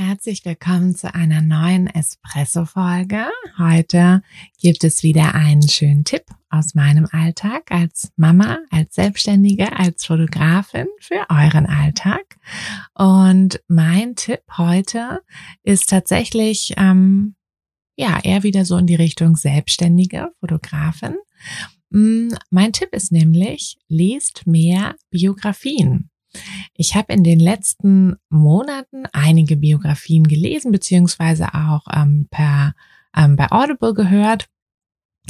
Herzlich willkommen zu einer neuen Espresso-Folge. Heute gibt es wieder einen schönen Tipp aus meinem Alltag als Mama, als Selbstständige, als Fotografin für euren Alltag. Und mein Tipp heute ist tatsächlich, ähm, ja, eher wieder so in die Richtung Selbstständige Fotografin. Mm, mein Tipp ist nämlich, lest mehr Biografien. Ich habe in den letzten Monaten einige Biografien gelesen, beziehungsweise auch ähm, per ähm, bei Audible gehört.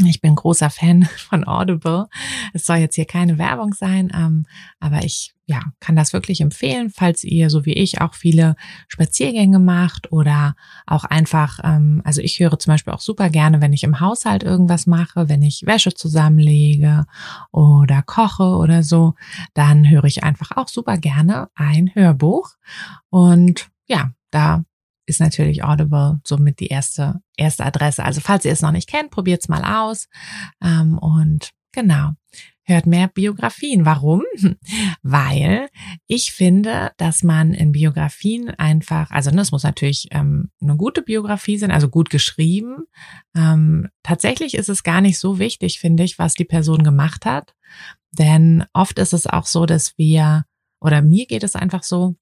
Ich bin großer Fan von Audible. Es soll jetzt hier keine Werbung sein, ähm, aber ich ja, kann das wirklich empfehlen, falls ihr, so wie ich, auch viele Spaziergänge macht oder auch einfach, ähm, also ich höre zum Beispiel auch super gerne, wenn ich im Haushalt irgendwas mache, wenn ich Wäsche zusammenlege oder koche oder so, dann höre ich einfach auch super gerne ein Hörbuch. Und ja, da ist natürlich Audible somit die erste, erste Adresse. Also falls ihr es noch nicht kennt, probiert es mal aus. Ähm, und genau, hört mehr Biografien. Warum? Weil ich finde, dass man in Biografien einfach, also das muss natürlich ähm, eine gute Biografie sein, also gut geschrieben. Ähm, tatsächlich ist es gar nicht so wichtig, finde ich, was die Person gemacht hat. Denn oft ist es auch so, dass wir, oder mir geht es einfach so,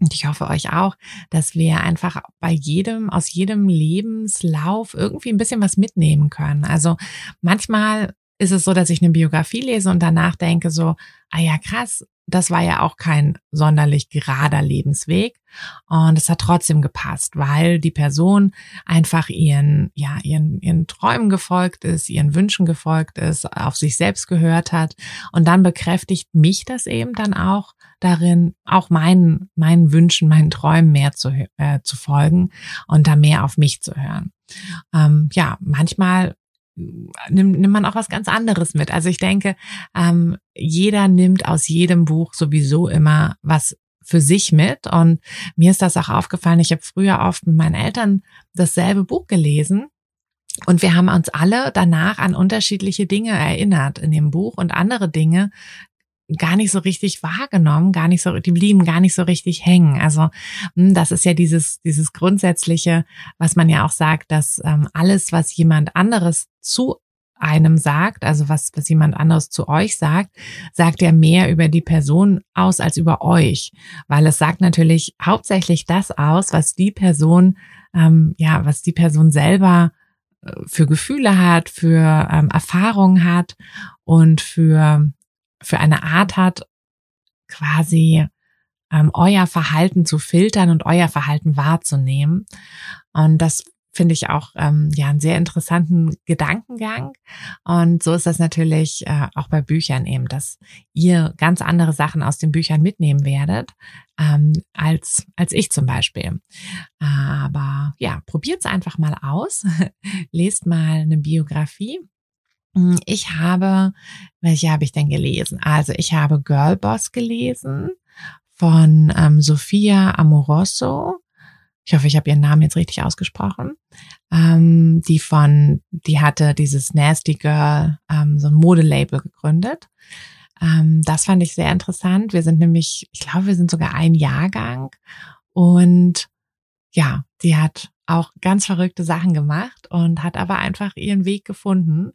und ich hoffe euch auch, dass wir einfach bei jedem, aus jedem Lebenslauf irgendwie ein bisschen was mitnehmen können. Also manchmal ist es so, dass ich eine Biografie lese und danach denke so, ah ja, krass, das war ja auch kein sonderlich gerader Lebensweg. Und es hat trotzdem gepasst, weil die Person einfach ihren, ja, ihren, ihren Träumen gefolgt ist, ihren Wünschen gefolgt ist, auf sich selbst gehört hat. Und dann bekräftigt mich das eben dann auch darin, auch meinen, meinen Wünschen, meinen Träumen mehr zu, äh, zu folgen und da mehr auf mich zu hören. Ähm, ja, manchmal nimmt, nimmt man auch was ganz anderes mit. Also ich denke, ähm, jeder nimmt aus jedem Buch sowieso immer was für sich mit. Und mir ist das auch aufgefallen. Ich habe früher oft mit meinen Eltern dasselbe Buch gelesen. Und wir haben uns alle danach an unterschiedliche Dinge erinnert in dem Buch und andere Dinge gar nicht so richtig wahrgenommen, gar nicht so, die blieben gar nicht so richtig hängen. Also hm, das ist ja dieses, dieses grundsätzliche, was man ja auch sagt, dass ähm, alles, was jemand anderes zu einem sagt, also was, was jemand anderes zu euch sagt, sagt ja mehr über die Person aus als über euch, weil es sagt natürlich hauptsächlich das aus, was die Person, ähm, ja, was die Person selber äh, für Gefühle hat, für ähm, Erfahrungen hat und für für eine Art hat, quasi ähm, euer Verhalten zu filtern und euer Verhalten wahrzunehmen. Und das finde ich auch ähm, ja einen sehr interessanten Gedankengang. Und so ist das natürlich äh, auch bei Büchern eben, dass ihr ganz andere Sachen aus den Büchern mitnehmen werdet ähm, als als ich zum Beispiel. Aber ja, probiert's einfach mal aus, lest mal eine Biografie ich habe, welche habe ich denn gelesen? Also ich habe Girlboss gelesen von ähm, Sophia Amoroso. Ich hoffe, ich habe ihren Namen jetzt richtig ausgesprochen. Ähm, die von, die hatte dieses Nasty Girl, ähm, so ein Modelabel gegründet. Ähm, das fand ich sehr interessant. Wir sind nämlich, ich glaube, wir sind sogar ein Jahrgang. Und ja, die hat auch ganz verrückte Sachen gemacht und hat aber einfach ihren Weg gefunden.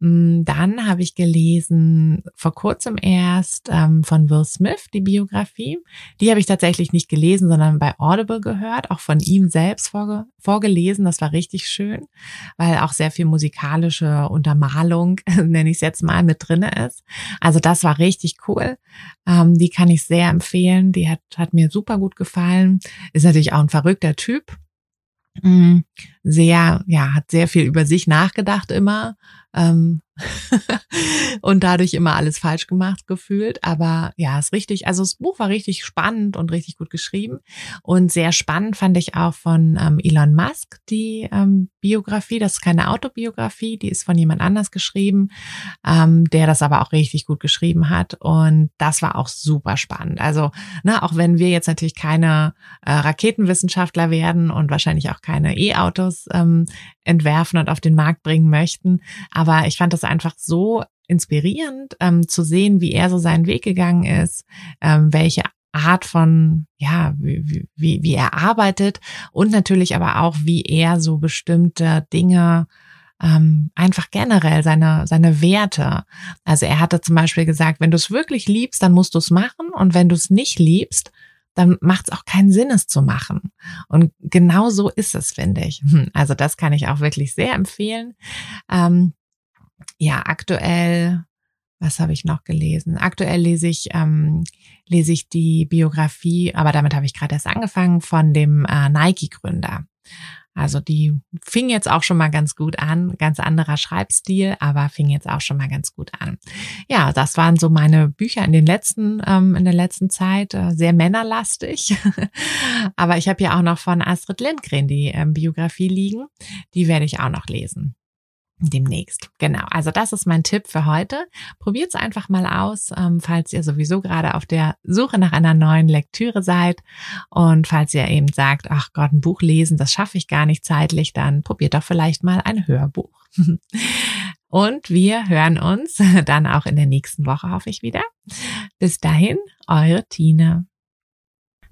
Mm, dann habe ich gelesen, vor kurzem erst ähm, von Will Smith, die Biografie. Die habe ich tatsächlich nicht gelesen, sondern bei Audible gehört, auch von ihm selbst vorge vorgelesen. Das war richtig schön, weil auch sehr viel musikalische Untermalung, nenne ich es jetzt mal, mit drinne ist. Also das war richtig cool. Ähm, die kann ich sehr empfehlen. Die hat, hat mir super gut gefallen. Ist natürlich auch ein verrückter Typ. Mm, sehr, ja, hat sehr viel über sich nachgedacht immer ähm, und dadurch immer alles falsch gemacht gefühlt. Aber ja, ist richtig. Also das Buch war richtig spannend und richtig gut geschrieben. Und sehr spannend fand ich auch von ähm, Elon Musk die ähm, Biografie. Das ist keine Autobiografie, die ist von jemand anders geschrieben, ähm, der das aber auch richtig gut geschrieben hat. Und das war auch super spannend. Also, ne, auch wenn wir jetzt natürlich keine äh, Raketenwissenschaftler werden und wahrscheinlich auch keine E-Autos ähm, entwerfen und auf den Markt bringen möchten, aber ich fand das einfach so inspirierend ähm, zu sehen, wie er so seinen Weg gegangen ist, ähm, welche Art von, ja, wie, wie, wie er arbeitet und natürlich aber auch, wie er so bestimmte Dinge ähm, einfach generell seine, seine Werte. Also er hatte zum Beispiel gesagt, wenn du es wirklich liebst, dann musst du es machen und wenn du es nicht liebst, dann macht es auch keinen Sinn, es zu machen. Und genau so ist es, finde ich. Also das kann ich auch wirklich sehr empfehlen. Ähm, ja, aktuell, was habe ich noch gelesen? Aktuell lese ich, ähm, lese ich die Biografie, aber damit habe ich gerade erst angefangen, von dem äh, Nike-Gründer. Also die fing jetzt auch schon mal ganz gut an, ganz anderer Schreibstil, aber fing jetzt auch schon mal ganz gut an. Ja, das waren so meine Bücher in den letzten ähm, in der letzten Zeit äh, sehr männerlastig, aber ich habe ja auch noch von Astrid Lindgren die ähm, Biografie liegen, die werde ich auch noch lesen demnächst. Genau. Also das ist mein Tipp für heute. Probiert es einfach mal aus, ähm, falls ihr sowieso gerade auf der Suche nach einer neuen Lektüre seid und falls ihr eben sagt, ach Gott, ein Buch lesen, das schaffe ich gar nicht zeitlich, dann probiert doch vielleicht mal ein Hörbuch. und wir hören uns dann auch in der nächsten Woche, hoffe ich wieder. Bis dahin, eure Tine.